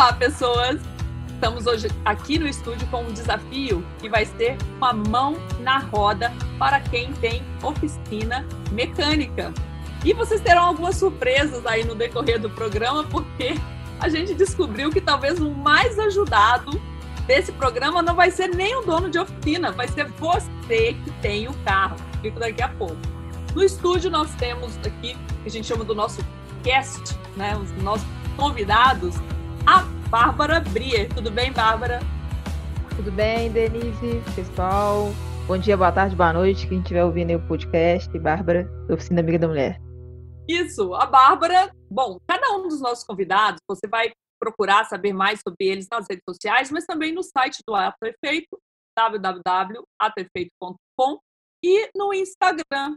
Olá, pessoas! Estamos hoje aqui no estúdio com um desafio que vai ser uma mão na roda para quem tem oficina mecânica. E vocês terão algumas surpresas aí no decorrer do programa, porque a gente descobriu que talvez o mais ajudado desse programa não vai ser nem o dono de oficina, vai ser você que tem o carro. Fico daqui a pouco. No estúdio nós temos aqui, que a gente chama do nosso cast, né, os nossos convidados, a Bárbara Brier. Tudo bem, Bárbara? Tudo bem, Denise, pessoal? Bom dia, boa tarde, boa noite, quem estiver ouvindo o podcast. Bárbara, da Oficina Amiga da Mulher. Isso, a Bárbara. Bom, cada um dos nossos convidados, você vai procurar saber mais sobre eles nas redes sociais, mas também no site do Ato Efeito, www.atoefeito.com e no Instagram,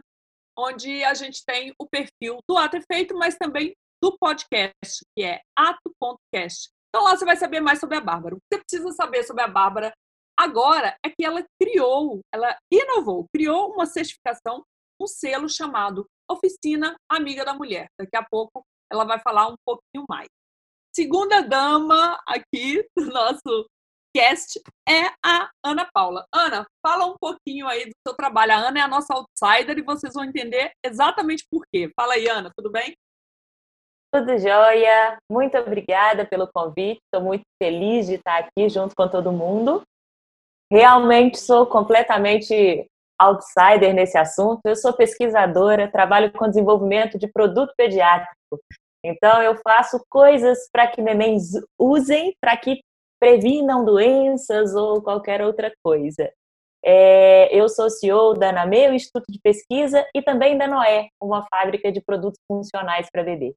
onde a gente tem o perfil do Ato Efeito, mas também do podcast, que é ato.cast. Então lá você vai saber mais sobre a Bárbara. O que você precisa saber sobre a Bárbara agora é que ela criou, ela inovou, criou uma certificação, um selo chamado Oficina Amiga da Mulher. Daqui a pouco ela vai falar um pouquinho mais. Segunda dama aqui do nosso cast é a Ana Paula. Ana, fala um pouquinho aí do seu trabalho. A Ana é a nossa outsider e vocês vão entender exatamente por quê. Fala aí, Ana, tudo bem? Tudo jóia. Muito obrigada pelo convite. Estou muito feliz de estar aqui junto com todo mundo. Realmente sou completamente outsider nesse assunto. Eu sou pesquisadora, trabalho com desenvolvimento de produto pediátrico. Então, eu faço coisas para que nenéns usem, para que previnam doenças ou qualquer outra coisa. É, eu sou CEO da NAME, Instituto de Pesquisa, e também da Noé, uma fábrica de produtos funcionais para bebê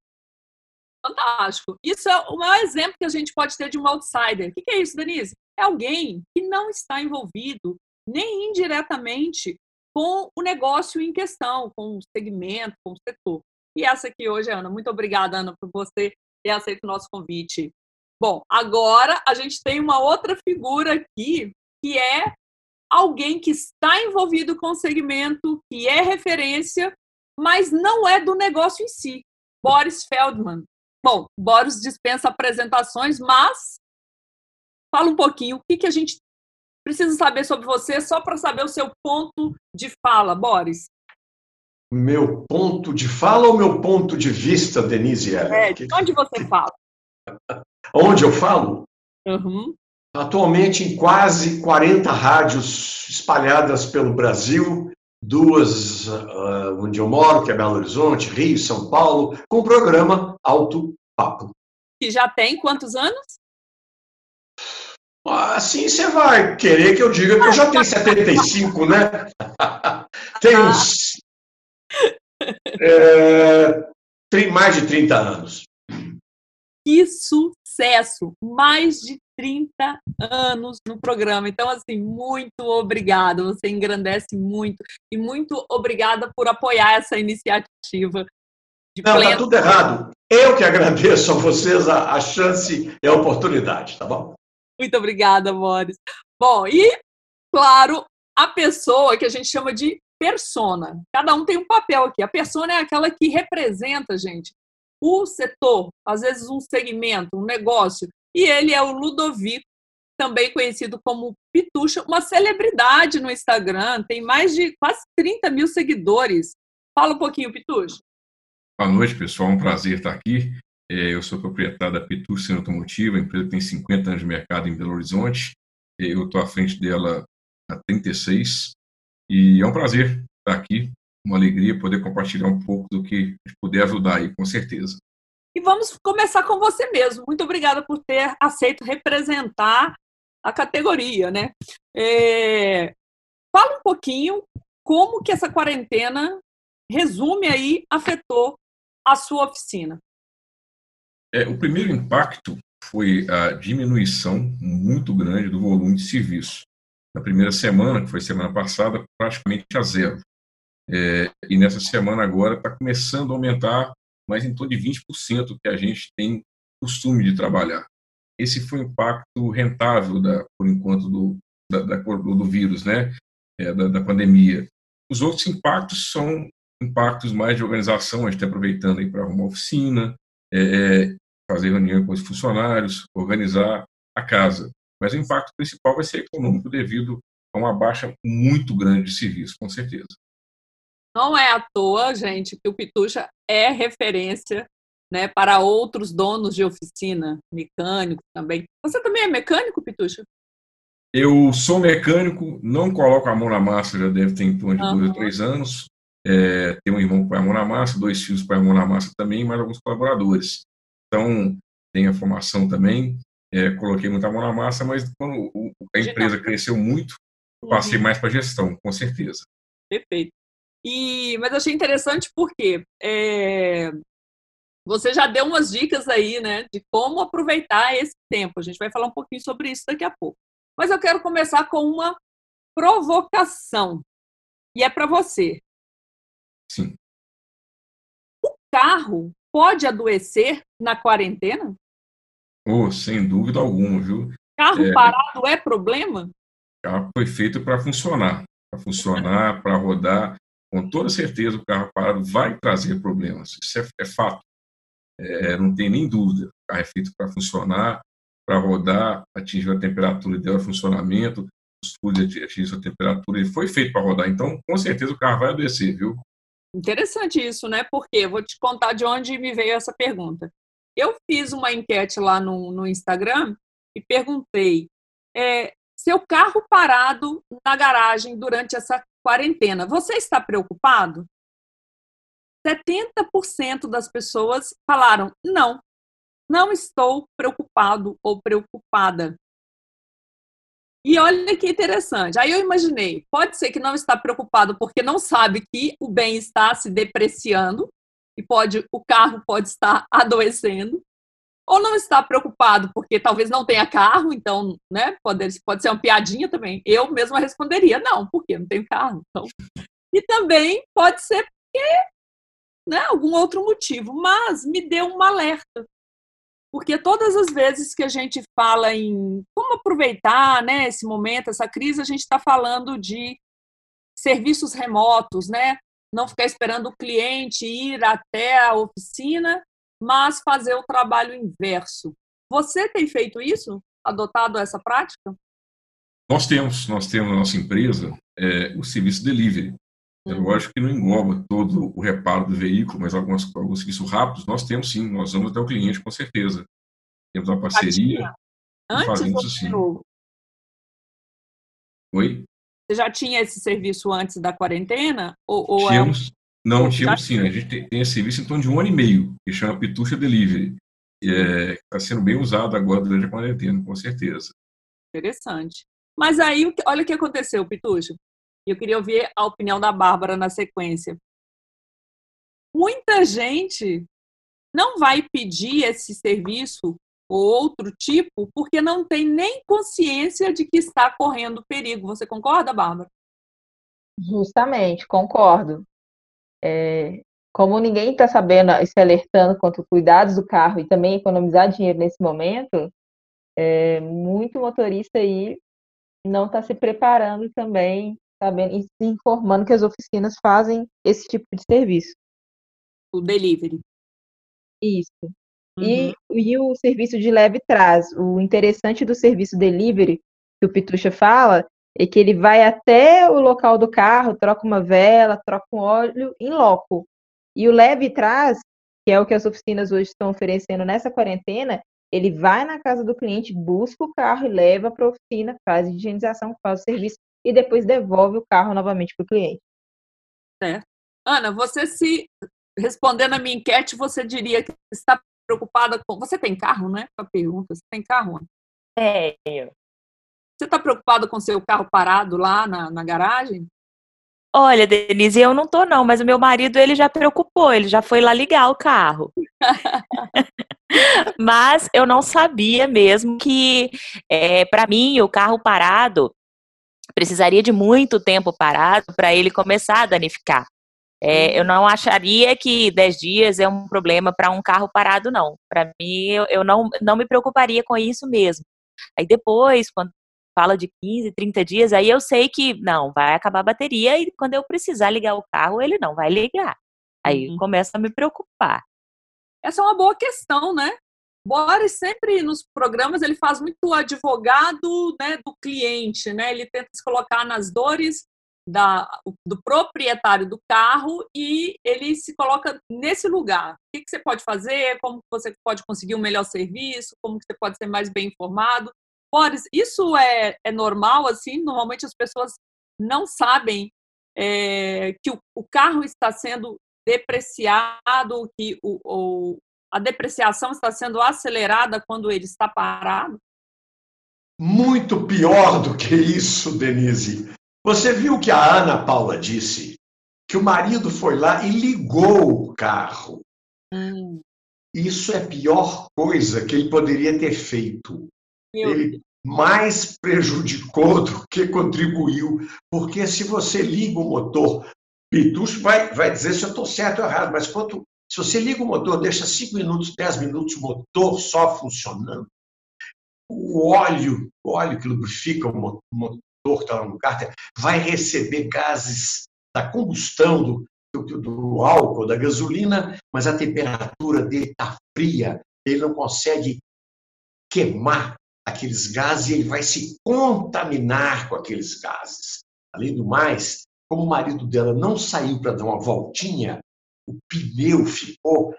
fantástico. Isso é o maior exemplo que a gente pode ter de um outsider. O que é isso, Denise? É alguém que não está envolvido nem indiretamente com o negócio em questão, com o segmento, com o setor. E essa aqui hoje, Ana. Muito obrigada, Ana, por você ter aceito o nosso convite. Bom, agora a gente tem uma outra figura aqui, que é alguém que está envolvido com o segmento, que é referência, mas não é do negócio em si. Boris Feldman. Bom, Boris dispensa apresentações, mas fala um pouquinho o que, que a gente precisa saber sobre você, só para saber o seu ponto de fala, Boris. Meu ponto de fala ou meu ponto de vista, Denise? É, de onde você fala? Onde eu falo? Uhum. Atualmente em quase 40 rádios espalhadas pelo Brasil, duas uh, onde eu moro, que é Belo Horizonte, Rio, São Paulo, com o programa Alto Papo. Que já tem quantos anos? Assim você vai querer que eu diga que eu já tenho 75, né? tem uns. É, mais de 30 anos. Que sucesso! Mais de 30 anos no programa. Então, assim, muito obrigada. Você engrandece muito. E muito obrigada por apoiar essa iniciativa. Não, está tudo errado. Eu que agradeço a vocês a, a chance e a oportunidade, tá bom? Muito obrigada, Boris. Bom, e, claro, a pessoa que a gente chama de persona. Cada um tem um papel aqui. A persona é aquela que representa, gente, o setor, às vezes um segmento, um negócio, e ele é o Ludovico, também conhecido como Pitucha, uma celebridade no Instagram, tem mais de quase 30 mil seguidores. Fala um pouquinho, Pitucha. Boa noite, pessoal. É um prazer estar aqui. É, eu sou proprietário da Pitucha Automotiva, a empresa tem 50 anos de mercado em Belo Horizonte. É, eu estou à frente dela há 36 e é um prazer estar aqui, uma alegria poder compartilhar um pouco do que puder ajudar aí, com certeza. E vamos começar com você mesmo. Muito obrigada por ter aceito representar a categoria, né? É... Fala um pouquinho como que essa quarentena resume aí afetou a sua oficina. É, o primeiro impacto foi a diminuição muito grande do volume de serviço. Na primeira semana, que foi semana passada, praticamente a zero. É, e nessa semana agora está começando a aumentar mas em torno de 20% que a gente tem costume de trabalhar. Esse foi o impacto rentável, da, por enquanto, do, da, da, do vírus, né? É, da, da, pandemia. Os outros impactos são impactos mais de organização, a gente está aproveitando aí para uma oficina, é, é, fazer reunião com os funcionários, organizar a casa. Mas o impacto principal vai ser econômico devido a uma baixa muito grande de serviço, com certeza. Não é à toa, gente, que o Pitucha é referência né, para outros donos de oficina, mecânico também. Você também é mecânico, Pitucha? Eu sou mecânico, não coloco a mão na massa, já deve ter em torno de uhum. dois ou três anos. É, tenho um irmão que põe a mão na massa, dois filhos que põem a mão na massa também, mais alguns colaboradores. Então, tenho a formação também, é, coloquei muita mão na massa, mas quando a empresa cresceu muito, passei uhum. mais para gestão, com certeza. Perfeito. E, mas achei interessante porque é, você já deu umas dicas aí, né, de como aproveitar esse tempo. A gente vai falar um pouquinho sobre isso daqui a pouco. Mas eu quero começar com uma provocação. E é para você. Sim. O carro pode adoecer na quarentena? Oh, sem dúvida alguma, viu? Carro é, parado é problema? O carro foi feito para funcionar, para funcionar, para rodar. Com toda certeza, o carro parado vai trazer problemas. Isso é, é fato. É, não tem nem dúvida. O carro é feito para funcionar, para rodar, atingir a temperatura ideal de funcionamento, os furos atingir a temperatura. Ele foi feito para rodar. Então, com certeza, o carro vai adoecer, viu? Interessante isso, né? Porque vou te contar de onde me veio essa pergunta. Eu fiz uma enquete lá no, no Instagram e perguntei: é, seu carro parado na garagem durante essa quarentena, você está preocupado? 70% das pessoas falaram: não, não estou preocupado ou preocupada. E olha que interessante. Aí eu imaginei, pode ser que não está preocupado porque não sabe que o bem está se depreciando e pode o carro pode estar adoecendo, ou não está preocupado porque talvez não tenha carro, então, né, pode, pode ser uma piadinha também. Eu mesma responderia não, porque não tenho carro. Então. E também pode ser porque, né, algum outro motivo, mas me deu um alerta. Porque todas as vezes que a gente fala em como aproveitar né, esse momento, essa crise, a gente está falando de serviços remotos, né? Não ficar esperando o cliente ir até a oficina, mas fazer o trabalho inverso. Você tem feito isso? Adotado essa prática? Nós temos, nós temos na nossa empresa é, o serviço delivery. É uhum. lógico que não engloba todo o reparo do veículo, mas alguns, alguns serviços rápidos nós temos sim, nós vamos até o cliente com certeza. Temos uma parceria Antes fazemos sim. Oi? Você já tinha esse serviço antes da quarentena? Ou, ou é tínhamos. Não, tínhamos sim. A gente tem, tem esse serviço em torno de um ano e meio, que chama Pitucha Delivery. Está é, sendo bem usado agora durante a quarentena, com certeza. Interessante. Mas aí, olha o que aconteceu, Pitucha. Eu queria ouvir a opinião da Bárbara na sequência. Muita gente não vai pedir esse serviço ou outro tipo porque não tem nem consciência de que está correndo perigo. Você concorda, Bárbara? Justamente, concordo. É, como ninguém está sabendo e se alertando quanto cuidados do carro e também economizar dinheiro nesse momento, é, muito motorista aí não está se preparando também sabendo e se informando que as oficinas fazem esse tipo de serviço. O delivery. Isso. Uhum. E, e o serviço de leve traz. O interessante do serviço delivery, que o Pitucha fala, é que ele vai até o local do carro, troca uma vela, troca um óleo em loco. E o leve traz, que é o que as oficinas hoje estão oferecendo nessa quarentena, ele vai na casa do cliente, busca o carro e leva para a oficina, faz a higienização, faz o serviço e depois devolve o carro novamente para o cliente. Certo. Ana, você se respondendo a minha enquete, você diria que está preocupada com. Você tem carro, né? A pergunta: você tem carro? Tenho. Você está preocupada com seu carro parado lá na, na garagem? Olha, Denise, eu não tô não, mas o meu marido ele já preocupou, ele já foi lá ligar o carro. mas eu não sabia mesmo que, é, para mim, o carro parado precisaria de muito tempo parado para ele começar a danificar. É, eu uhum. não acharia que 10 dias é um problema para um carro parado, não. Para mim, eu, eu, não, não me preocuparia com isso mesmo. Aí depois, quando fala de 15, 30 dias, aí eu sei que não, vai acabar a bateria e quando eu precisar ligar o carro, ele não vai ligar. Aí uhum. começa a me preocupar. Essa é uma boa questão, né? Boris sempre nos programas ele faz muito advogado né, do cliente, né? Ele tenta se colocar nas dores da, do proprietário do carro e ele se coloca nesse lugar. O que, que você pode fazer? Como você pode conseguir um melhor serviço? Como você pode ser mais bem informado? Boris, isso é, é normal assim? Normalmente as pessoas não sabem é, que o, o, carro está sendo depreciado, que o, o, a depreciação está sendo acelerada quando ele está parado? Muito pior do que isso, Denise. Você viu que a Ana Paula disse que o marido foi lá e ligou o carro. Hum. Isso é a pior coisa que ele poderia ter feito. Meu ele. Mais prejudicou do que contribuiu, porque se você liga o motor, Pitucho vai, vai dizer se eu estou certo ou errado, mas quanto se você liga o motor, deixa 5 minutos, 10 minutos o motor só funcionando, o óleo, o óleo que lubrifica o motor que está lá no cárter, vai receber gases da combustão do, do, do álcool, da gasolina, mas a temperatura dele está fria, ele não consegue queimar aqueles gases e ele vai se contaminar com aqueles gases. Além do mais, como o marido dela não saiu para dar uma voltinha, o pneu ficou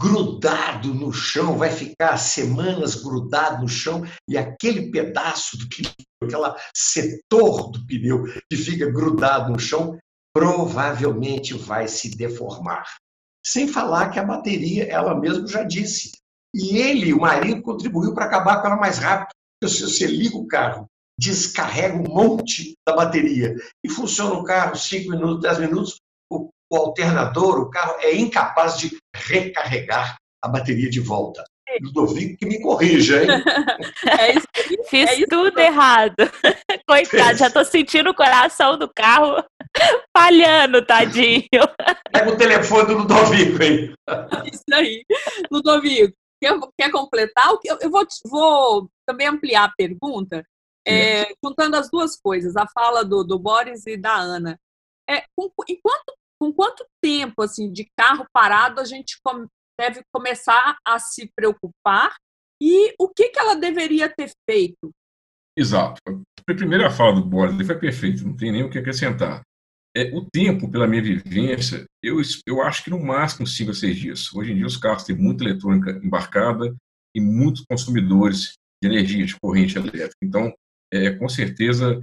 grudado no chão, vai ficar semanas grudado no chão e aquele pedaço do pneu, aquele setor do pneu que fica grudado no chão, provavelmente vai se deformar. Sem falar que a bateria, ela mesma já disse. E ele, o marido, contribuiu para acabar com ela mais rápido. Se você liga o carro, descarrega um monte da bateria e funciona o carro 5 minutos, 10 minutos, o alternador, o carro, é incapaz de recarregar a bateria de volta. Ludovico que me corrija, hein? É isso, Fiz é isso tudo errado. Coitado, já estou sentindo o coração do carro falhando, tadinho. Pega o telefone do Ludovico, hein? Isso aí. Ludovico, quer, quer completar? Eu vou, vou também ampliar a pergunta, é, juntando as duas coisas, a fala do, do Boris e da Ana. É, enquanto com quanto tempo assim de carro parado a gente deve começar a se preocupar e o que, que ela deveria ter feito? Exato. A primeira fala do Boris foi perfeito, não tem nem o que acrescentar. É, o tempo, pela minha vivência, eu, eu acho que no máximo 5 a 6 dias. Hoje em dia os carros têm muita eletrônica embarcada e muitos consumidores de energia, de corrente elétrica. Então, é, com certeza,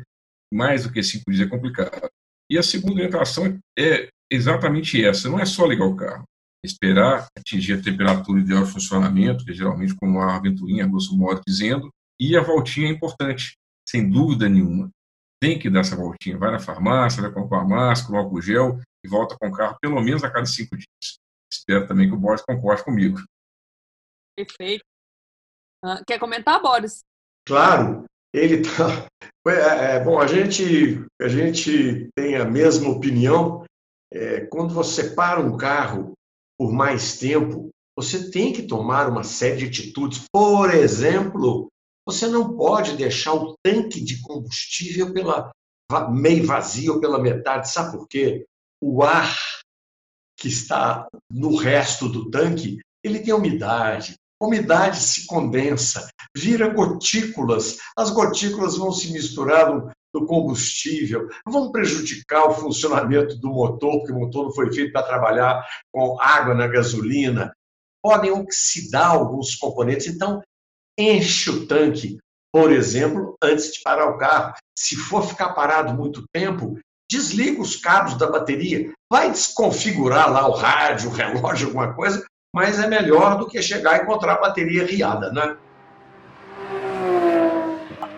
mais do que 5 dias é complicado. E a segunda orientação é exatamente essa. Não é só ligar o carro. Esperar atingir a temperatura ideal de funcionamento, que é geralmente como a ventoinha, grosso modo dizendo, e a voltinha é importante, sem dúvida nenhuma. Tem que dar essa voltinha. Vai na farmácia, vai comprar máscara, álcool gel e volta com o carro pelo menos a cada cinco dias. Espero também que o Boris concorde comigo. Perfeito. Uh, quer comentar, Boris? Claro. Ele tá. É, é, bom, a gente, a gente tem a mesma opinião é, quando você para um carro por mais tempo, você tem que tomar uma série de atitudes. Por exemplo, você não pode deixar o tanque de combustível pela meio vazio pela metade. Sabe por quê? O ar que está no resto do tanque, ele tem umidade. A umidade se condensa, vira gotículas. As gotículas vão se misturar do combustível, vão prejudicar o funcionamento do motor, porque o motor não foi feito para trabalhar com água na gasolina, podem oxidar alguns componentes. Então, enche o tanque, por exemplo, antes de parar o carro. Se for ficar parado muito tempo, desliga os cabos da bateria, vai desconfigurar lá o rádio, o relógio, alguma coisa, mas é melhor do que chegar e encontrar a bateria riada, né?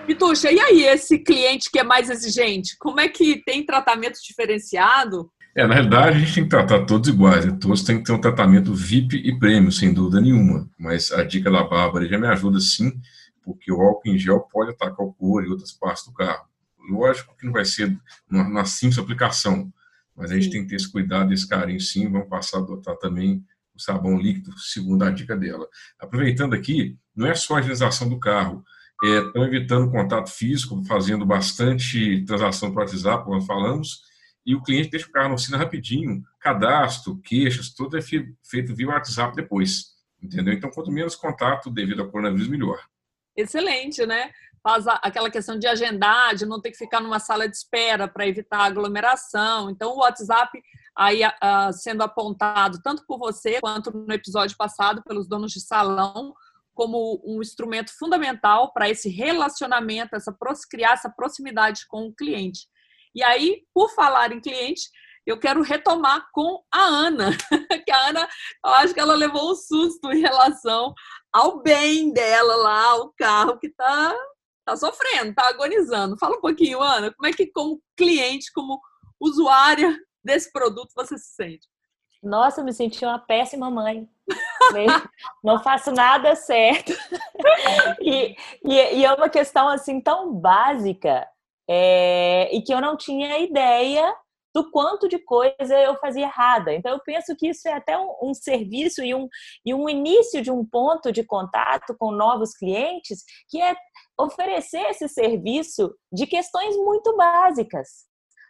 Pituxa, e aí esse cliente que é mais exigente, como é que tem tratamento diferenciado? É, na realidade, a gente tem que tratar todos iguais, né? todos têm que ter um tratamento VIP e prêmio, sem dúvida nenhuma. Mas a dica da Bárbara já me ajuda sim, porque o álcool em gel pode atacar o couro e outras partes do carro. Lógico que não vai ser na simples aplicação, mas a gente sim. tem que ter esse cuidado esse carinho sim. Vamos passar a adotar também o sabão líquido, segundo a dica dela. Aproveitando aqui, não é só a higienização do carro, estão é, evitando contato físico, fazendo bastante transação para WhatsApp, como falamos, e o cliente deixa o carro no oficina rapidinho, cadastro, queixas, tudo é feito via WhatsApp depois. Entendeu? Então, quanto menos contato devido ao coronavírus, melhor. Excelente, né? Faz aquela questão de agendar, de não ter que ficar numa sala de espera para evitar aglomeração. Então, o WhatsApp aí sendo apontado tanto por você quanto no episódio passado pelos donos de salão como um instrumento fundamental para esse relacionamento, essa criar essa proximidade com o cliente. E aí, por falar em cliente, eu quero retomar com a Ana, que a Ana, eu acho que ela levou um susto em relação ao bem dela lá, o carro que está tá sofrendo, está agonizando. Fala um pouquinho, Ana, como é que como cliente, como usuária desse produto você se sente? Nossa, eu me senti uma péssima mãe. Não faço nada certo. E, e, e, é uma questão assim tão básica é, e que eu não tinha ideia do quanto de coisa eu fazia errada. Então, eu penso que isso é até um, um, serviço e um, e um início de um ponto de contato com novos clientes, que é oferecer esse serviço de questões muito básicas.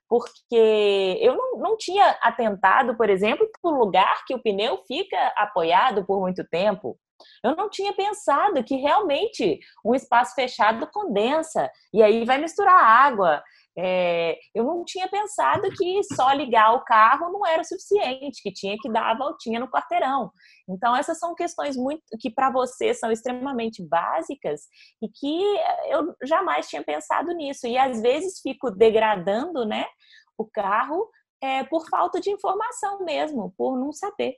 Porque eu não, não tinha atentado, por exemplo, para o lugar que o pneu fica apoiado por muito tempo. Eu não tinha pensado que realmente um espaço fechado condensa e aí vai misturar água. É, eu não tinha pensado que só ligar o carro não era o suficiente, que tinha que dar a voltinha no quarteirão. Então, essas são questões muito que para você são extremamente básicas e que eu jamais tinha pensado nisso. E às vezes fico degradando né, o carro é, por falta de informação mesmo, por não saber.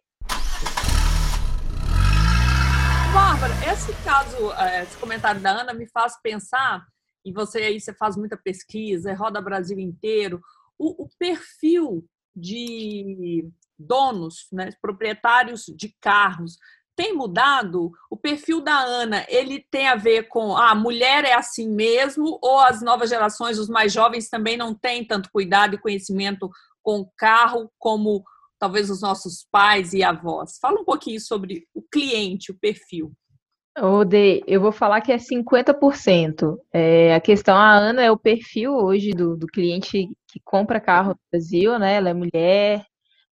Bárbara, esse caso, é, esse comentário da Ana me faz pensar e você aí você faz muita pesquisa, roda Brasil inteiro, o, o perfil de donos, né, proprietários de carros, tem mudado? O perfil da Ana, ele tem a ver com ah, a mulher é assim mesmo, ou as novas gerações, os mais jovens também não têm tanto cuidado e conhecimento com o carro como talvez os nossos pais e avós? Fala um pouquinho sobre o cliente, o perfil. Ode, eu vou falar que é 50%. É, a questão, a Ana é o perfil hoje do, do cliente que compra carro no Brasil, né? Ela é mulher,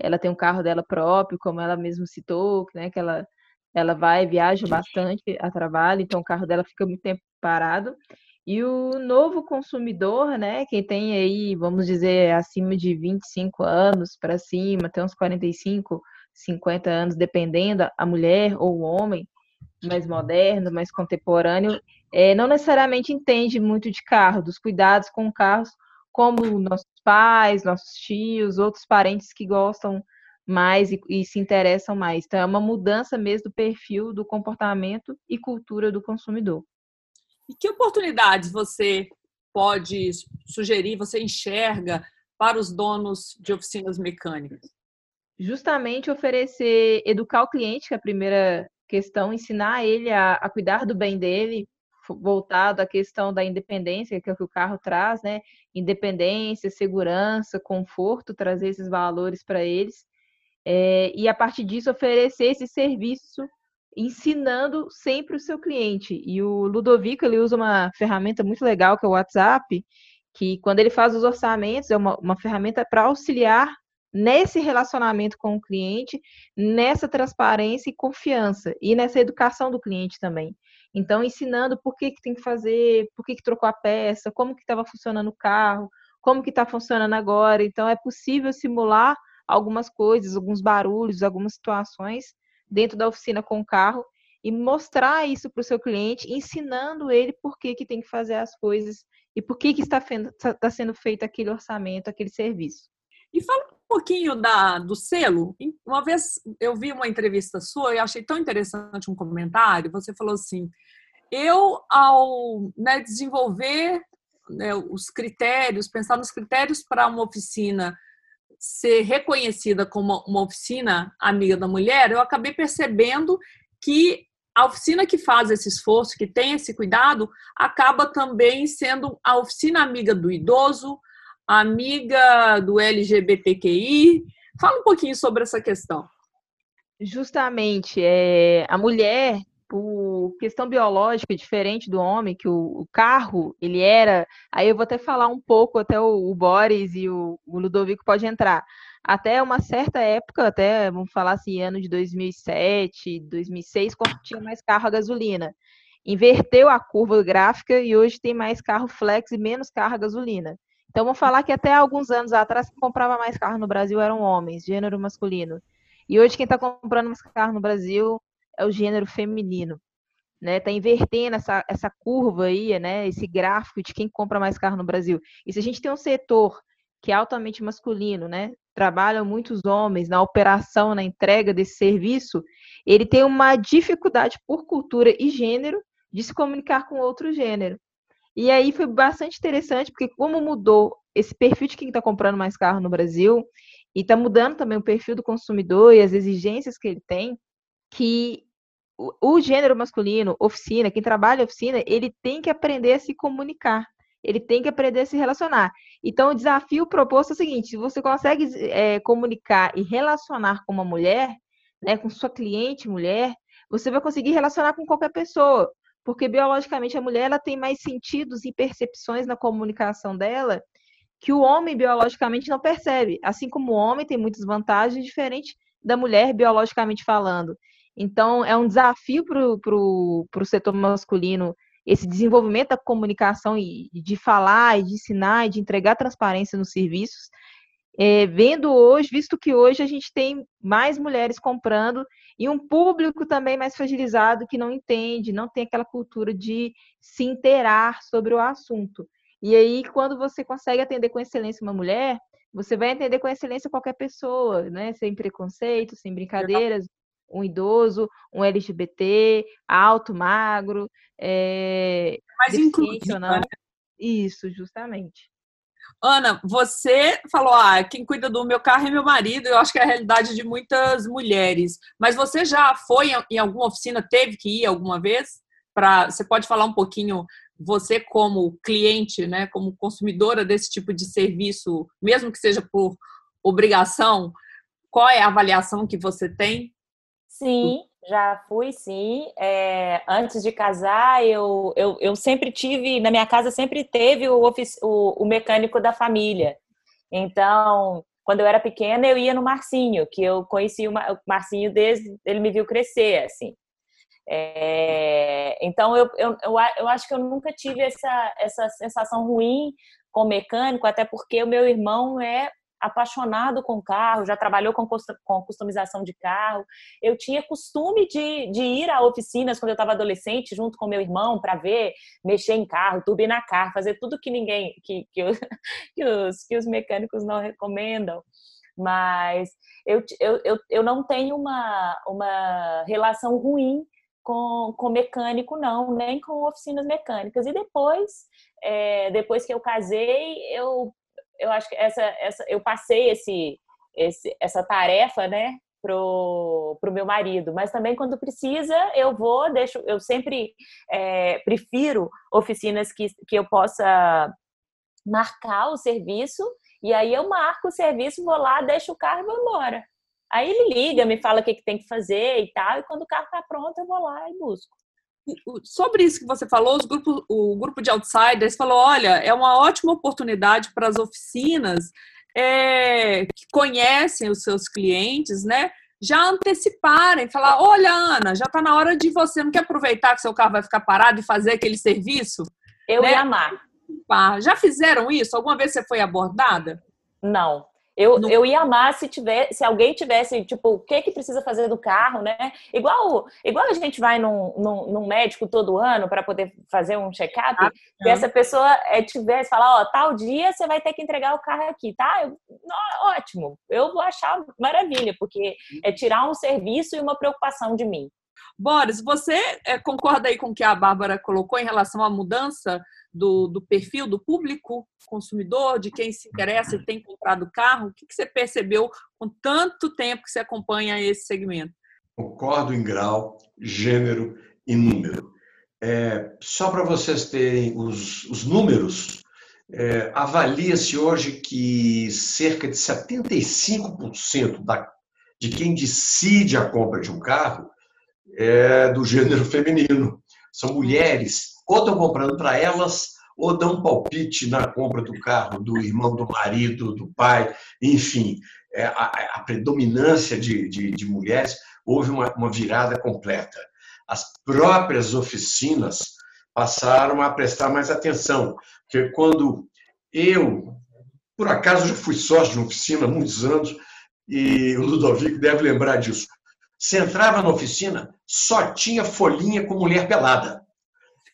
ela tem um carro dela próprio, como ela mesmo citou, né? Que ela, ela vai, viaja bastante a trabalho, então o carro dela fica muito tempo parado. E o novo consumidor, né? Quem tem aí, vamos dizer, acima de 25 anos para cima, até uns 45, 50 anos, dependendo, a mulher ou o homem, mais moderno, mais contemporâneo, é, não necessariamente entende muito de carro, dos cuidados com carros, como nossos pais, nossos tios, outros parentes que gostam mais e, e, se interessam mais. Então, é uma mudança mesmo do perfil, do comportamento e cultura do consumidor. E que oportunidades você pode sugerir, você enxerga para os donos de oficinas mecânicas? Justamente oferecer, educar o cliente, que é a primeira questão, ensinar ele a, a cuidar do bem dele, voltado à questão da independência, que é o que o carro traz, né? Independência, segurança, conforto, trazer esses valores para eles. É, e a partir disso oferecer esse serviço ensinando sempre o seu cliente. E o Ludovico ele usa uma ferramenta muito legal que é o WhatsApp, que quando ele faz os orçamentos é uma, uma ferramenta para auxiliar nesse relacionamento com o cliente, nessa transparência e confiança e nessa educação do cliente também. Então, ensinando por que, que tem que fazer, por que, que trocou a peça, como que estava funcionando o carro, como que está funcionando agora. Então, é possível simular algumas coisas, alguns barulhos, algumas situações dentro da oficina com o carro e mostrar isso para o seu cliente, ensinando ele por que, que tem que fazer as coisas e por que, que está, está sendo feito aquele orçamento, aquele serviço. E fala um pouquinho da, do selo. Uma vez eu vi uma entrevista sua e achei tão interessante um comentário. Você falou assim: eu, ao né, desenvolver né, os critérios, pensar nos critérios para uma oficina ser reconhecida como uma oficina amiga da mulher, eu acabei percebendo que a oficina que faz esse esforço, que tem esse cuidado, acaba também sendo a oficina amiga do idoso, amiga do LGBTQI. Fala um pouquinho sobre essa questão. Justamente, é, a mulher, por questão biológica diferente do homem, que o, o, carro, ele era. Aí eu vou até falar um pouco, até o, o Boris e o, o Ludovico pode entrar. até uma certa época, até vamos falar assim, ano de 2007, 2006, quando tinha mais carro a gasolina. Inverteu a curva gráfica e hoje tem mais carro flex e menos carro a gasolina. Então, vamos falar que até alguns anos atrás, quem comprava mais carro no Brasil eram homens, gênero masculino. E hoje, quem está comprando mais carro no Brasil é o gênero feminino. Né, tá invertendo essa, essa curva aí, né, esse gráfico de quem compra mais carro no Brasil. E se a gente tem um setor que é altamente masculino, né, trabalham muitos homens na operação, na entrega desse serviço, ele tem uma dificuldade por cultura e gênero de se comunicar com outro gênero. E aí foi bastante interessante, porque como mudou esse perfil de quem está comprando mais carro no Brasil, e está mudando também o perfil do consumidor e as exigências que ele tem, que o, gênero masculino, oficina, quem trabalha oficina, ele tem que aprender a se comunicar, ele tem que aprender a se relacionar. Então, o desafio proposto é o seguinte: se você consegue é, comunicar e relacionar com uma mulher, né, com sua cliente mulher, você vai conseguir relacionar com qualquer pessoa, porque biologicamente a mulher ela tem mais sentidos e percepções na comunicação dela que o homem biologicamente não percebe. Assim como o homem tem muitas vantagens diferentes da mulher biologicamente falando. Então, é um desafio para o setor masculino esse desenvolvimento da comunicação e de falar, e de ensinar, e de entregar transparência nos serviços. É, vendo hoje, visto que hoje a gente tem mais mulheres comprando e um público também mais fragilizado que não entende, não tem aquela cultura de se inteirar sobre o assunto. E aí, quando você consegue atender com excelência uma mulher, você vai atender com excelência qualquer pessoa, né? Sem preconceito, sem brincadeiras, um idoso, um LGBT, alto, magro, é, mais inclusivo, né? Isso, justamente. Ana, você falou, ah, quem cuida do meu carro é meu marido, eu acho que é a realidade de muitas mulheres. Mas você já foi em alguma oficina, teve que ir alguma vez? Pra, você pode falar um pouquinho você como cliente, né, como consumidora desse tipo de serviço, mesmo que seja por obrigação, qual é a avaliação que você tem? Sim, já fui, sim. É, antes de casar, eu, eu, eu sempre tive, na minha casa sempre teve o, o, o mecânico da família. Então, quando eu era pequena, eu ia no Marcinho, que eu conheci o Marcinho desde ele me viu crescer, assim. É, então, eu, eu, eu, eu, acho que eu nunca tive essa, essa sensação ruim com o mecânico, até porque o meu irmão é apaixonado com carro, já trabalhou com, com customização de carro. Eu tinha costume de, de ir a oficinas quando eu estava adolescente, junto com meu irmão, para ver, mexer em carro, turbinar carro, fazer tudo que ninguém, que, que, que, os, que os mecânicos não recomendam. Mas eu, eu, eu, eu não tenho uma, uma relação ruim com, com mecânico, não, nem com oficinas mecânicas. E depois, é, depois que eu casei, eu, eu acho que essa, essa, eu passei esse, esse, essa tarefa, né, pro, pro meu marido. Mas também quando precisa, eu vou, deixo, eu sempre é, prefiro oficinas que, que eu possa marcar o serviço. E aí eu marco o serviço, vou lá, deixo o carro e vou embora. Aí ele liga, me fala o que, que tem que fazer e tal, e quando o carro está pronto, eu vou lá e busco. Sobre isso que você falou, os grupos, o grupo de outsiders falou: olha, é uma ótima oportunidade para as oficinas é, que conhecem os seus clientes, né? Já anteciparem, falar: olha, Ana, já está na hora de você, não quer aproveitar que seu carro vai ficar parado e fazer aquele serviço? Eu né? ia amar. Já fizeram isso? Alguma vez você foi abordada? Não, eu, no... eu ia amar se, tiver, se alguém tivesse, tipo, o que que precisa fazer do carro, né? Igual, igual a gente vai num, num, num médico todo ano para poder fazer um check-up, ah, e essa pessoa é, tivesse, falar, ó, tal dia você vai ter que entregar o carro aqui, tá? Eu, ótimo, eu vou achar maravilha, porque é tirar um serviço e uma preocupação de mim. Boris, você é, concorda aí com o que a Bárbara colocou em relação à mudança do, do, perfil do público consumidor, de quem se interessa e tem comprado carro? O que, que você percebeu com tanto tempo que você acompanha esse segmento? Concordo em grau, gênero e número. É, só para vocês terem os, os números, é, avalia-se hoje que cerca de 75% da, de quem decide a compra de um carro é do gênero feminino. São mulheres ou estão comprando para elas, ou dão palpite na compra do carro do irmão, do marido, do pai, enfim. é, a, a, predominância de, de, de mulheres, houve uma, uma virada completa. As próprias oficinas passaram a prestar mais atenção, porque quando eu, por acaso, já fui sócio de uma oficina há muitos anos, e o Ludovico deve lembrar disso. Você entrava na oficina, só tinha folhinha com mulher pelada.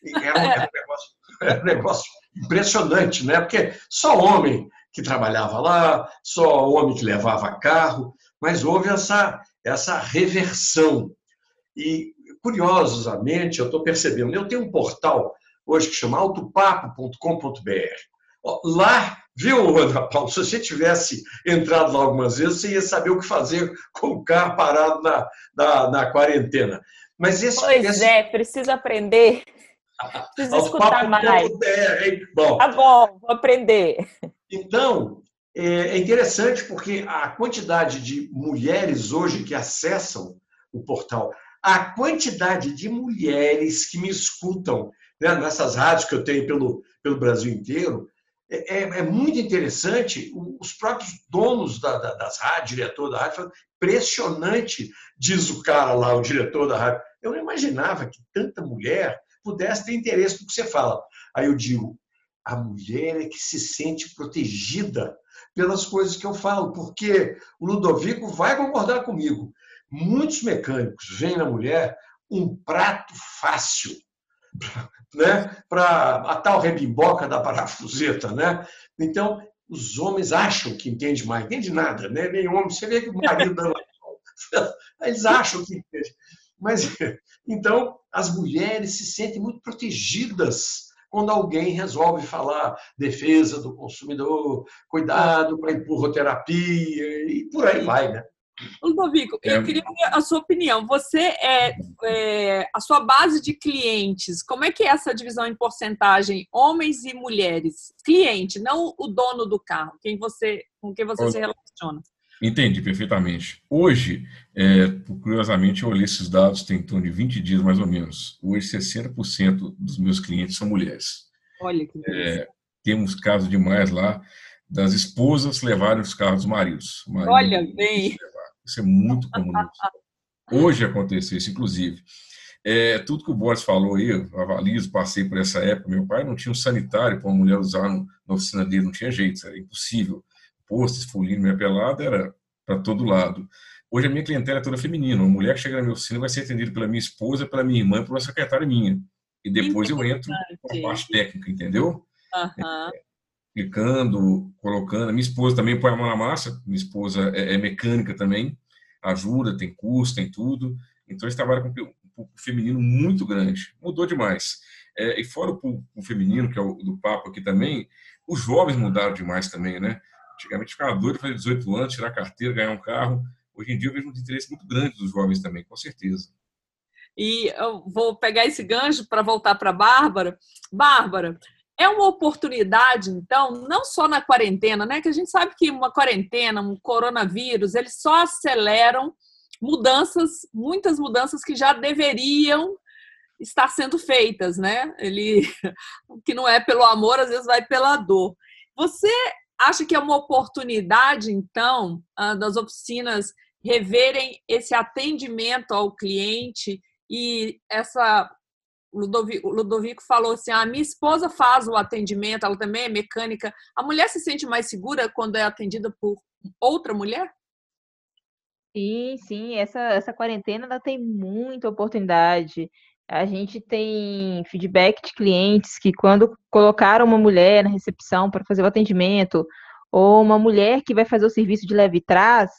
Era um, era um, negócio, era um negócio impressionante, né? Porque só homem que trabalhava lá, só homem que levava carro, mas houve essa, essa reversão. E, curiosamente, eu estou percebendo, eu tenho um portal hoje que chama autopapo.com.br. Lá, viu, Ana Paula, se você tivesse entrado lá algumas vezes, você ia saber o que fazer com o carro parado na, na, na quarentena. Mas esse, pois esse... é, precisa aprender. Precisa escutar mais. Bom, tá bom, vou aprender. Então, é, é interessante porque a quantidade de mulheres hoje que acessam o portal, a quantidade de mulheres que me escutam né, nessas rádios que eu tenho pelo, pelo Brasil inteiro, é, é, é muito interessante. Os próprios donos da, da, das rádios, diretor da rádio, falam, impressionante, diz o cara lá, o diretor da rádio. Eu não imaginava que tanta mulher pudesse ter interesse no que você fala. Aí eu digo, a mulher é que se sente protegida pelas coisas que eu falo, porque o Ludovico vai concordar comigo. Muitos mecânicos veem na mulher um prato fácil né, para a tal rebimboca da parafuseta. Né? Então, os homens acham que entende mais, entende nada, né? nem homem. Você vê que o marido dando eles acham que entende. Mas, então, as mulheres se sentem muito protegidas quando alguém resolve falar defesa do consumidor, cuidado para empurroterapia e por aí vai, né? Ludovico, eu queria a sua opinião. Você é, é, a sua base de clientes. Como é que é essa divisão em porcentagem homens e mulheres? Cliente, não o dono do carro, quem você com quem você se relaciona. Entendi perfeitamente. Hoje, é, curiosamente, eu olhei esses dados tem em torno de 20 dias mais ou menos. Hoje, 60% dos meus clientes são mulheres. Olha que é, Temos casos demais lá das esposas levarem os carros dos maridos. Marido, Olha bem. Isso é muito comum. Hoje aconteceu isso, inclusive. É, tudo que o Boris falou aí, eu avalizo, passei por essa época. Meu pai não tinha um sanitário para uma mulher usar na oficina dele, não tinha jeito, era impossível posts, folhinho, minha pelada, era para todo lado. Hoje a minha clientela é toda feminina. Uma mulher que chega na minha oficina vai ser atendida pela minha esposa, pela minha irmã, por uma secretária minha. E depois eu entro com a parte técnica, entendeu? Uhum. É, clicando, colocando. Minha esposa também põe a mão na massa. Minha esposa é, é mecânica também, ajuda, tem curso, tem tudo. Então eles trabalham com um público feminino muito grande. Mudou demais. É, e fora o público feminino, que é o do papo aqui também, os jovens mudaram demais também, né? Antigamente ficava doido fazer 18 anos, tirar carteira, ganhar um carro. Hoje em dia eu vejo um interesse muito grande dos jovens também, com certeza. E eu vou pegar esse gancho para voltar para a Bárbara. Bárbara, é uma oportunidade, então, não só na quarentena, né? Que a gente sabe que uma quarentena, um coronavírus, eles só aceleram mudanças, muitas mudanças que já deveriam estar sendo feitas, né? Ele que não é pelo amor, às vezes vai pela dor. Você acha que é uma oportunidade, então, ah, das oficinas reverem esse atendimento ao cliente e essa Ludovico, Ludovico falou assim: a ah, minha esposa faz o atendimento, ela também é mecânica. A mulher se sente mais segura quando é atendida por outra mulher? Sim, sim, essa, essa quarentena ela tem muita oportunidade. A gente tem feedback de clientes que, quando colocaram uma mulher na recepção para fazer o atendimento, ou uma mulher que vai fazer o serviço de leve trás,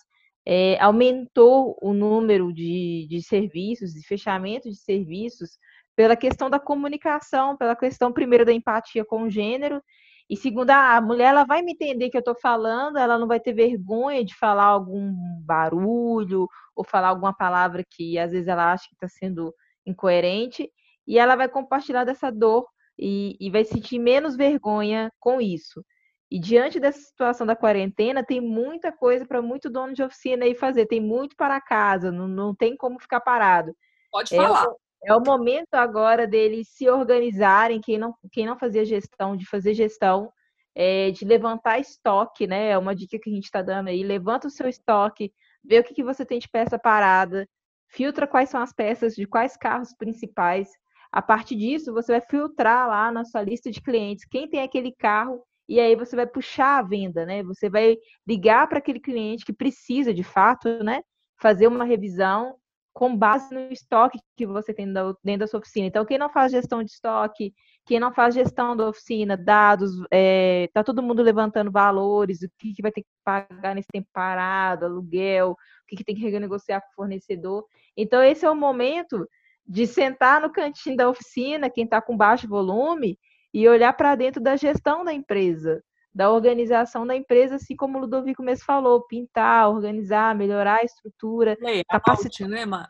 é, aumentou o número de, de serviços, de fechamento de serviços, pela questão da comunicação, pela questão, primeiro, da empatia com o gênero, e segundo, a mulher ela vai me entender que eu estou falando, ela não vai ter vergonha de falar algum barulho, ou falar alguma palavra que às vezes ela acha que está sendo incoerente, e ela vai compartilhar dessa dor e, e vai sentir menos vergonha com isso. E diante dessa situação da quarentena, tem muita coisa para muito dono de oficina aí fazer, tem muito para casa, não, não tem como ficar parado. Pode falar. É, é o momento agora deles se organizarem, quem não, quem não fazia gestão, de fazer gestão, é, de levantar estoque, né? É uma dica que a gente está dando aí. Levanta o seu estoque, vê o que, que você tem de peça parada, filtra quais são as peças de quais carros principais. A partir disso, você vai filtrar lá na sua lista de clientes quem tem aquele carro e aí você vai puxar a venda, né? Você vai ligar para aquele cliente que precisa de fato, né? Fazer uma revisão com base no estoque que você tem dentro da sua oficina. Então, quem não faz gestão de estoque, quem não faz gestão da oficina, dados, é, tá todo mundo levantando valores, o que, que vai ter que pagar nesse tempo parado, aluguel, o que, que tem que renegociar com o fornecedor. Então, esse é o momento de sentar no cantinho da oficina, quem está com baixo volume, e olhar para dentro da gestão da empresa da organização da empresa, assim como o Ludovico mesmo falou, pintar, organizar, melhorar a estrutura, capacitar, né, Mar...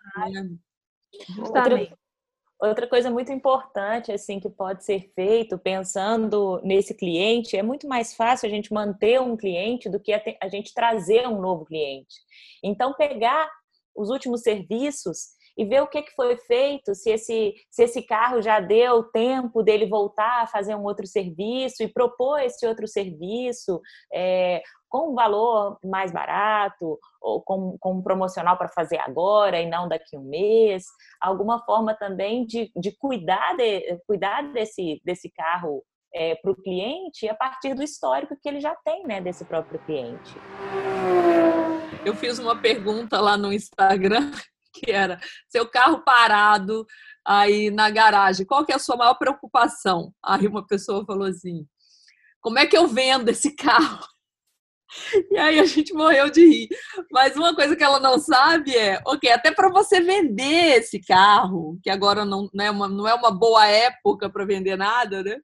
Justamente. Outra, outra coisa muito importante assim que pode ser feito pensando nesse cliente é muito mais fácil a gente manter um cliente do que a gente trazer um novo cliente. Então pegar os últimos serviços e ver o que, que foi feito, se esse, se esse carro já deu tempo dele voltar a fazer um outro serviço e propor esse outro serviço é, com um valor mais barato ou com, com um promocional para fazer agora e não daqui a um mês. Alguma forma também de, de cuidar, de, cuidar desse, desse carro é, para o cliente a partir do histórico que ele já tem né, desse próprio cliente. Eu fiz uma pergunta lá no Instagram que era seu carro parado aí na garagem, qual que é a sua maior preocupação? Aí uma pessoa falou assim, como é que eu vendo esse carro? E aí a gente morreu de rir. Mas uma coisa que ela não sabe é, ok, até para você vender esse carro, que agora não, não, é, uma, não é uma boa época para vender nada, né?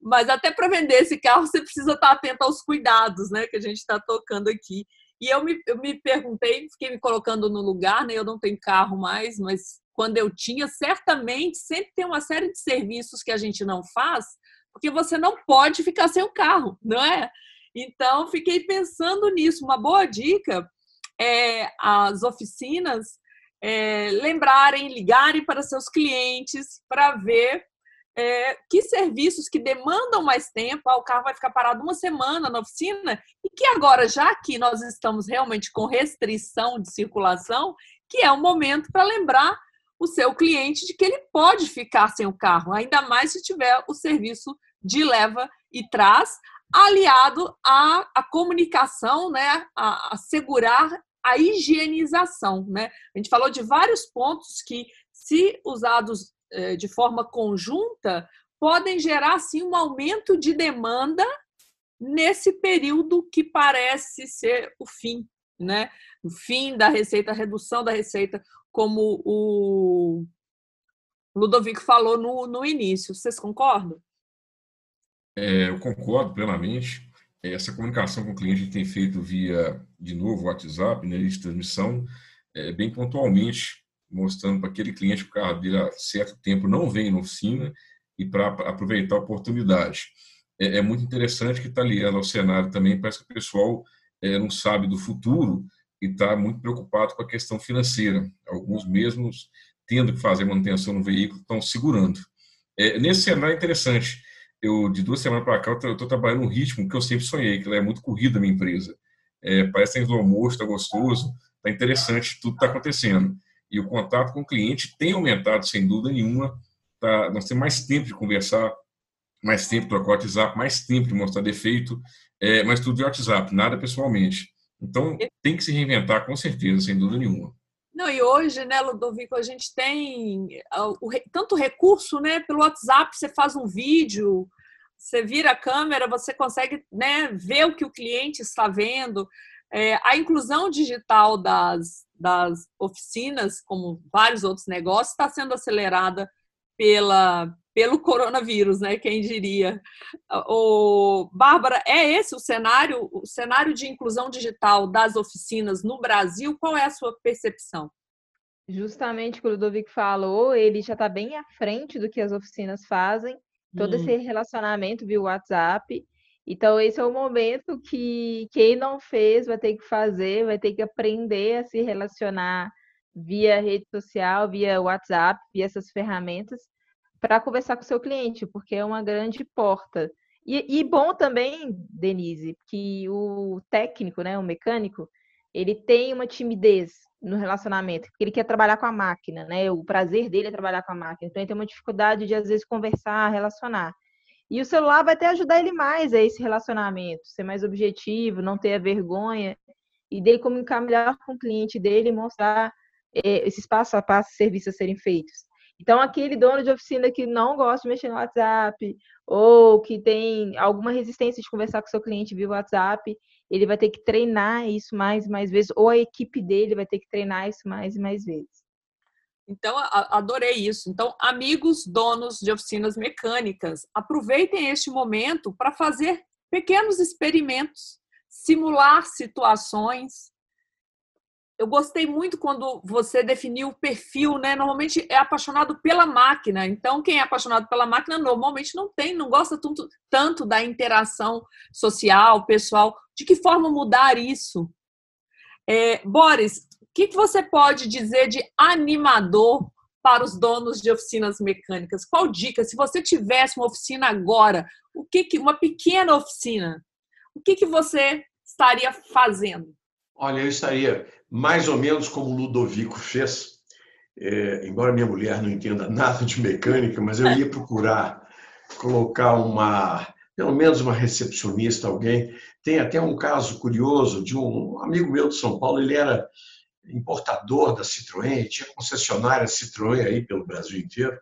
Mas até para vender esse carro você precisa estar atento aos cuidados, né? Que a gente está tocando aqui. E eu me, eu me perguntei, fiquei me colocando no lugar, né? Eu não tenho carro mais, mas quando eu tinha, certamente sempre tem uma série de serviços que a gente não faz, porque você não pode ficar sem o carro, não é? Então, fiquei pensando nisso. Uma boa dica é as oficinas é, lembrarem, ligarem para seus clientes para ver é, que serviços que demandam mais tempo, ah, o carro vai ficar parado uma semana na oficina, e que agora, já que nós estamos realmente com restrição de circulação, que é o momento para lembrar o seu cliente de que ele pode ficar sem o carro, ainda mais se tiver o serviço de leva e traz, aliado à, à comunicação, né, a, a segurar a higienização. Né? A gente falou de vários pontos que, se usados de forma conjunta podem gerar sim um aumento de demanda nesse período que parece ser o fim, né? O fim da receita, a redução da receita, como o Ludovico falou no, no início. Vocês concordam? É, eu concordo plenamente. Essa comunicação com o cliente tem feito via, de novo, WhatsApp, né, de transmissão, é, bem pontualmente, mostrando para aquele cliente que o carro dele há certo tempo não vem na oficina e para aproveitar a oportunidade. É, é muito interessante que está aliando ao cenário também, parece que o pessoal é, não sabe do futuro e está muito preocupado com a questão financeira. Alguns mesmos, tendo que fazer manutenção no veículo, estão segurando. É, nesse cenário é interessante. Eu, de duas semanas para cá, eu estou trabalhando um ritmo que eu sempre sonhei, que é muito corrida a minha empresa. É, parece que tem slow está gostoso, está interessante, tudo está acontecendo e o contato com o cliente tem aumentado, sem dúvida nenhuma. Tá? Nós temos mais tempo de conversar, mais tempo de trocar WhatsApp, mais tempo de mostrar defeito, é, mas tudo de WhatsApp, nada pessoalmente. Então, tem que se reinventar, com certeza, sem dúvida nenhuma. Não, e hoje, né, Ludovico, a gente tem tanto recurso, né, pelo WhatsApp, você faz um vídeo, você vira a câmera, você consegue né, ver o que o cliente está vendo. É, a inclusão digital das, das oficinas, como vários outros negócios, está sendo acelerada pela, pelo coronavírus, né? Quem diria? O Bárbara, é esse o cenário, o cenário de inclusão digital das oficinas no Brasil? Qual é a sua percepção? Justamente o que o Ludovico falou, ele já está bem à frente do que as oficinas fazem, todo hum. esse relacionamento via WhatsApp. Então, esse é o momento que quem não fez vai ter que fazer, vai ter que aprender a se relacionar via rede social, via WhatsApp, via essas ferramentas, para conversar com o seu cliente, porque é uma grande porta. E, e, bom também, Denise, que o técnico, né, o mecânico, ele tem uma timidez no relacionamento, porque ele quer trabalhar com a máquina, né? O prazer dele é trabalhar com a máquina. Então ele tem uma dificuldade de às vezes conversar, relacionar. E o celular vai até ajudar ele mais a esse relacionamento, ser mais objetivo, não ter a vergonha e dele comunicar melhor com o cliente dele e mostrar é, esses passo a passo serviços a serem feitos. Então, aquele dono de oficina que não gosta de mexer no WhatsApp ou que tem alguma resistência de conversar com seu cliente via WhatsApp, ele vai ter que treinar isso mais e mais vezes, ou a equipe dele vai ter que treinar isso mais e mais vezes. Então, adorei isso. Então, amigos donos de oficinas mecânicas, aproveitem este momento para fazer pequenos experimentos, simular situações, eu gostei muito quando você definiu o perfil, né? Normalmente é apaixonado pela máquina. Então, quem é apaixonado pela máquina normalmente não tem, não gosta tanto, tanto da interação social, pessoal. De que forma mudar isso? É, Boris, que, que você pode dizer de animador para os donos de oficinas mecânicas? Qual dica? Se você tivesse uma oficina agora, o que, que uma pequena oficina, o que, que você estaria fazendo? Olha, eu estaria mais ou menos como o Ludovico fez, é, embora minha mulher não entenda nada de mecânica, mas eu ia procurar colocar uma, pelo menos uma recepcionista, alguém. Tem até um caso curioso de um amigo meu de São Paulo, ele era importador da Citroën, tinha concessionária Citroën aí pelo Brasil inteiro,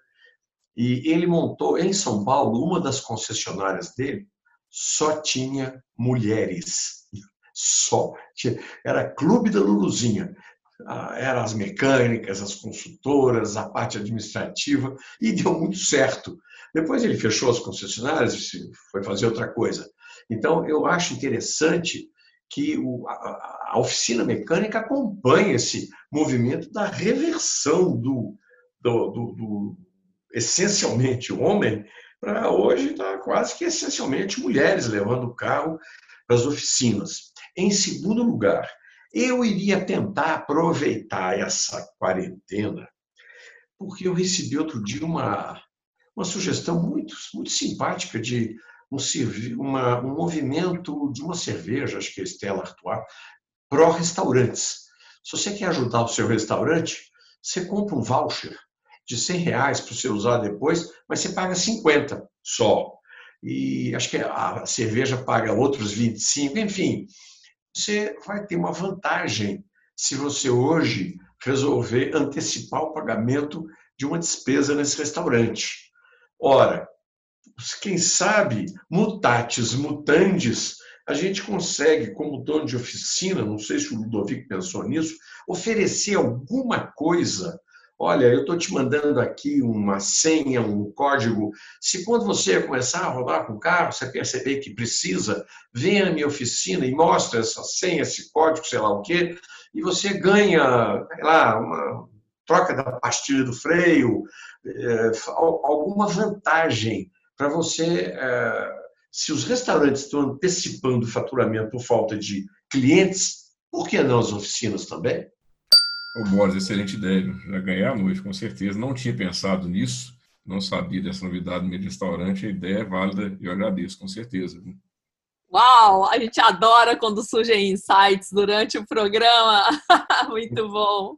e ele montou em São Paulo, uma das concessionárias dele só tinha mulheres só. Era clube da Luluzinha. Ah, eram as mecânicas, as consultoras, a parte administrativa, e deu muito certo. Depois ele fechou as concessionárias e foi fazer outra coisa. Então, eu acho interessante que a, oficina mecânica acompanhe esse movimento da reversão do, do, do, do essencialmente homem para hoje está quase que essencialmente mulheres levando o carro para as oficinas. Em segundo lugar, eu iria tentar aproveitar essa quarentena, porque eu recebi outro dia uma, uma sugestão muito, muito simpática de um, uma, um movimento de uma cerveja, acho que é Stella Artois, pró-restaurantes. Se você quer ajudar o seu restaurante, você compra um voucher de 100 reais para você usar depois, mas você paga 50 só. E acho que a cerveja paga outros 25, enfim você vai ter uma vantagem se você hoje resolver antecipar o pagamento de uma despesa nesse restaurante. Ora, quem sabe, mutatis mutandis, a gente consegue, como dono de oficina, não sei se o Ludovico pensou nisso, oferecer alguma coisa olha, eu estou te mandando aqui uma senha, um código. Se quando você começar a rodar com o carro, você perceber que precisa, venha na minha oficina e mostre essa senha, esse código, sei lá o quê, e você ganha, sei lá, uma troca da pastilha do freio, é, alguma vantagem para você. É, se os restaurantes estão antecipando o faturamento por falta de clientes, por que não as oficinas também? O Boris, excelente ideia. Já ganhei a noite, com certeza. Não tinha pensado nisso, não sabia dessa novidade no meio restaurante. A ideia é válida e eu agradeço, com certeza. Uau! A gente adora quando surgem insights durante o programa. Muito bom.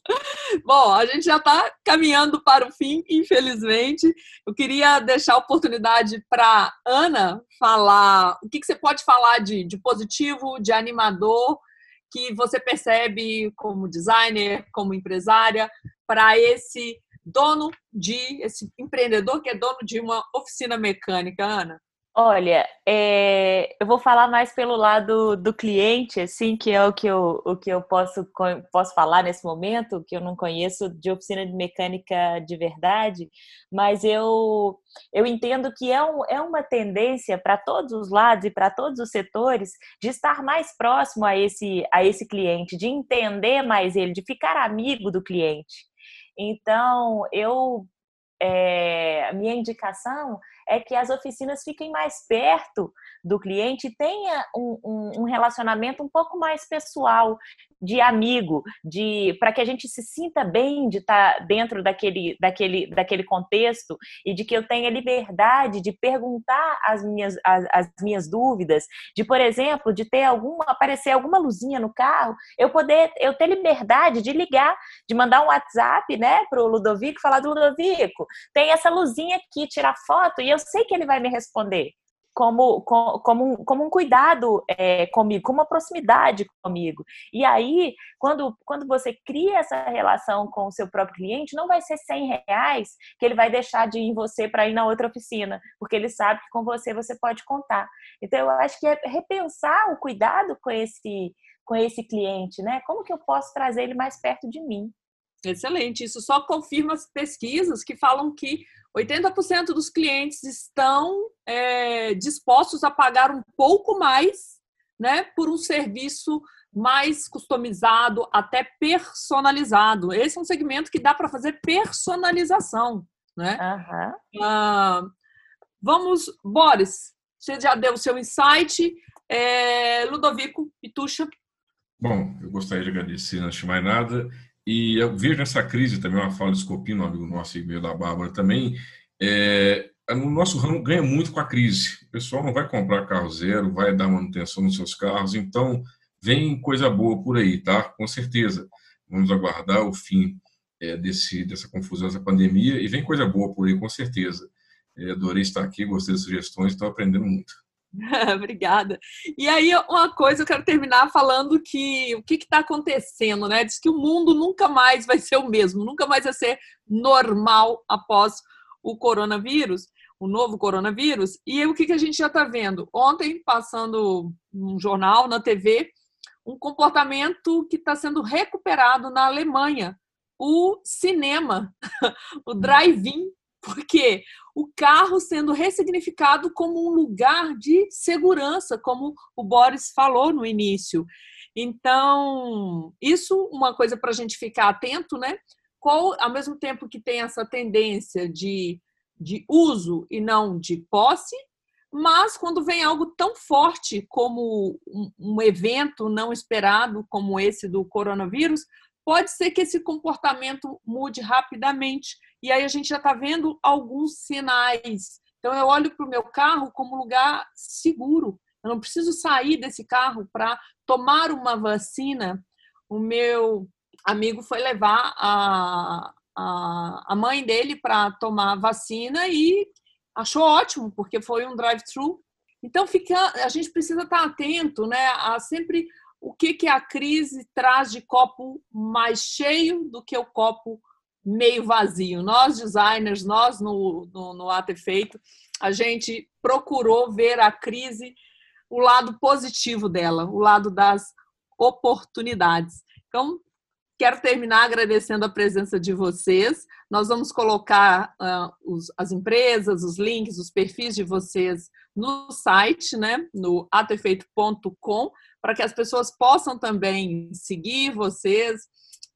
Bom, a gente já está caminhando para o fim, infelizmente. Eu queria deixar a oportunidade para Ana falar o que, que você pode falar de, de positivo, de animador que você percebe como designer, como empresária, para esse dono de, esse empreendedor que é dono de uma oficina mecânica, Ana? Olha, é, eu vou falar mais pelo lado do cliente, assim, que é o que eu, o que eu posso, posso falar nesse momento, que eu não conheço de oficina de mecânica de verdade, mas eu, eu entendo que é, um, é uma tendência para todos os lados e para todos os setores de estar mais próximo a esse, a esse cliente, de entender mais ele, de ficar amigo do cliente. Então, eu é, a minha indicação é que as oficinas fiquem mais perto do cliente e tenha um, um, um, relacionamento um pouco mais pessoal, de amigo, de para que a gente se sinta bem de estar tá dentro daquele, daquele, daquele contexto e de que eu tenha liberdade de perguntar as minhas, as, as minhas dúvidas, de, por exemplo, de ter alguma, aparecer alguma luzinha no carro, eu poder, eu ter liberdade de ligar, de mandar um WhatsApp, né, para o Ludovico, falar do Ludovico, tem essa luzinha aqui, tirar foto, e eu sei que ele vai me responder como, como, como, um, como um cuidado é, comigo, como uma proximidade comigo. E aí, quando, quando você cria essa relação com o seu próprio cliente, não vai ser 100 reais que ele vai deixar de ir em você para ir na outra oficina, porque ele sabe que com você você pode contar. Então, eu acho que é repensar o cuidado com esse, com esse cliente, né? Como que eu posso trazer ele mais perto de mim? Excelente. Isso só confirma as pesquisas que falam que 80% dos clientes estão é, dispostos a pagar um pouco mais né, por um serviço mais customizado, até personalizado. Esse é um segmento que dá para fazer personalização. Né? Uhum. Ah, vamos, Boris, você já deu o seu insight. É, Ludovico Pitucha. Bom, eu gostaria de agradecer, antes de mais nada, e eu vejo nessa crise também, uma fala de Scopino, um amigo nosso e da Bárbara também, é, no nosso ramo ganha muito com a crise. O pessoal não vai comprar carro zero, vai dar manutenção nos seus carros, então vem coisa boa por aí, tá? Com certeza. Vamos aguardar o fim é, desse, dessa confusão, dessa pandemia, e vem coisa boa por aí, com certeza. É, adorei estar aqui, gostei das sugestões, estou aprendendo muito. Obrigada. E aí, uma coisa, eu quero terminar falando que o que está acontecendo, né? Diz que o mundo nunca mais vai ser o mesmo, nunca mais vai ser normal após o coronavírus, o novo coronavírus. E o que, que a gente já está vendo? Ontem, passando num jornal, na TV, um comportamento que está sendo recuperado na Alemanha, o cinema, o drive-in porque o carro sendo ressignificado como um lugar de segurança, como o Boris falou no início. Então, isso uma coisa para a gente ficar atento, né? Qual, ao mesmo tempo que tem essa tendência de, de uso e não de posse, mas quando vem algo tão forte como um, um evento não esperado, como esse do coronavírus, pode ser que esse comportamento mude rapidamente. E aí a gente já está vendo alguns sinais. Então eu olho para o meu carro como lugar seguro. Eu não preciso sair desse carro para tomar uma vacina. O meu amigo foi levar a, a, a mãe dele para tomar vacina e achou ótimo, porque foi um drive-thru. Então fica, a gente precisa estar tá atento né, a sempre o que, que a crise traz de copo mais cheio do que o copo meio vazio. Nós, designers, nós no, no, no Ato Efeito, a gente procurou ver a crise, o lado positivo dela, o lado das oportunidades. Então, quero terminar agradecendo a presença de vocês. Nós vamos colocar uh, os, as empresas, os links, os perfis de vocês no site, né, no atoefeito.com, para que as pessoas possam também seguir vocês,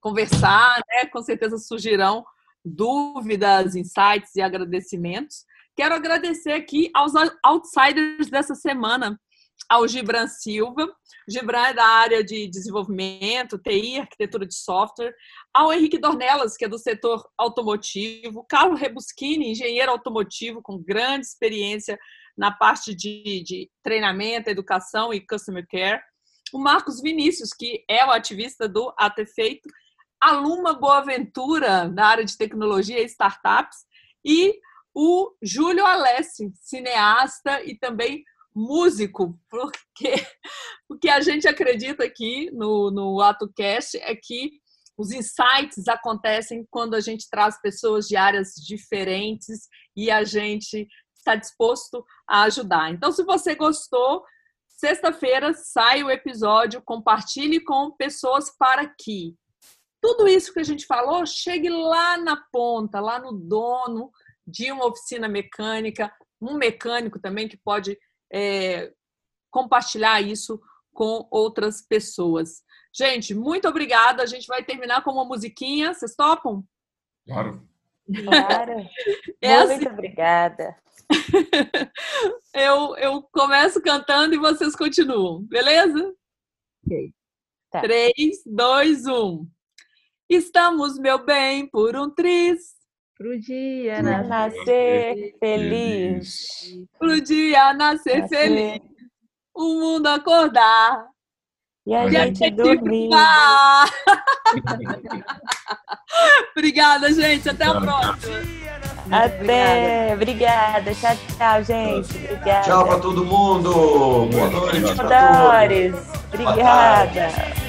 conversar, né? Com certeza surgirão dúvidas, insights e agradecimentos. Quero agradecer aqui aos outsiders dessa semana, ao Gibran Silva. Gibran é da área de desenvolvimento, TI, arquitetura de software. Ao Henrique Dornelas, que é do setor automotivo. Carlos Rebuschini, engenheiro automotivo com grande experiência na parte de, de treinamento, educação e customer care o Marcos Vinícius, que é o ativista do Ato Efeito, a Luma Boaventura, na área de tecnologia e startups, e o Júlio Alessi, cineasta e também músico, porque o que a gente acredita aqui no, no AtoCast é que os insights acontecem quando a gente traz pessoas de áreas diferentes e a gente está disposto a ajudar. Então, se você gostou, Sexta-feira sai o episódio, compartilhe com pessoas para que tudo isso que a gente falou chegue lá na ponta, lá no dono de uma oficina mecânica, um mecânico também que pode é, compartilhar isso com outras pessoas. Gente, muito obrigada. A gente vai terminar com uma musiquinha. Vocês topam? Claro. Claro. é muito assim. obrigada. eu, eu começo cantando e vocês continuam, beleza? Ok. Tá. 3, 2, 1. Estamos, meu bem, por um tris. Pro dia Pra nascer. nascer feliz. Pro dia nascer Nascer. feliz. O mundo acordar. E a E a gente gente dormir. Obrigada, gente. Até a próxima. Até. Obrigada. Tchau, tchau, gente. Obrigada. Tchau para todo mundo. Boa noite. Dores. Obrigada.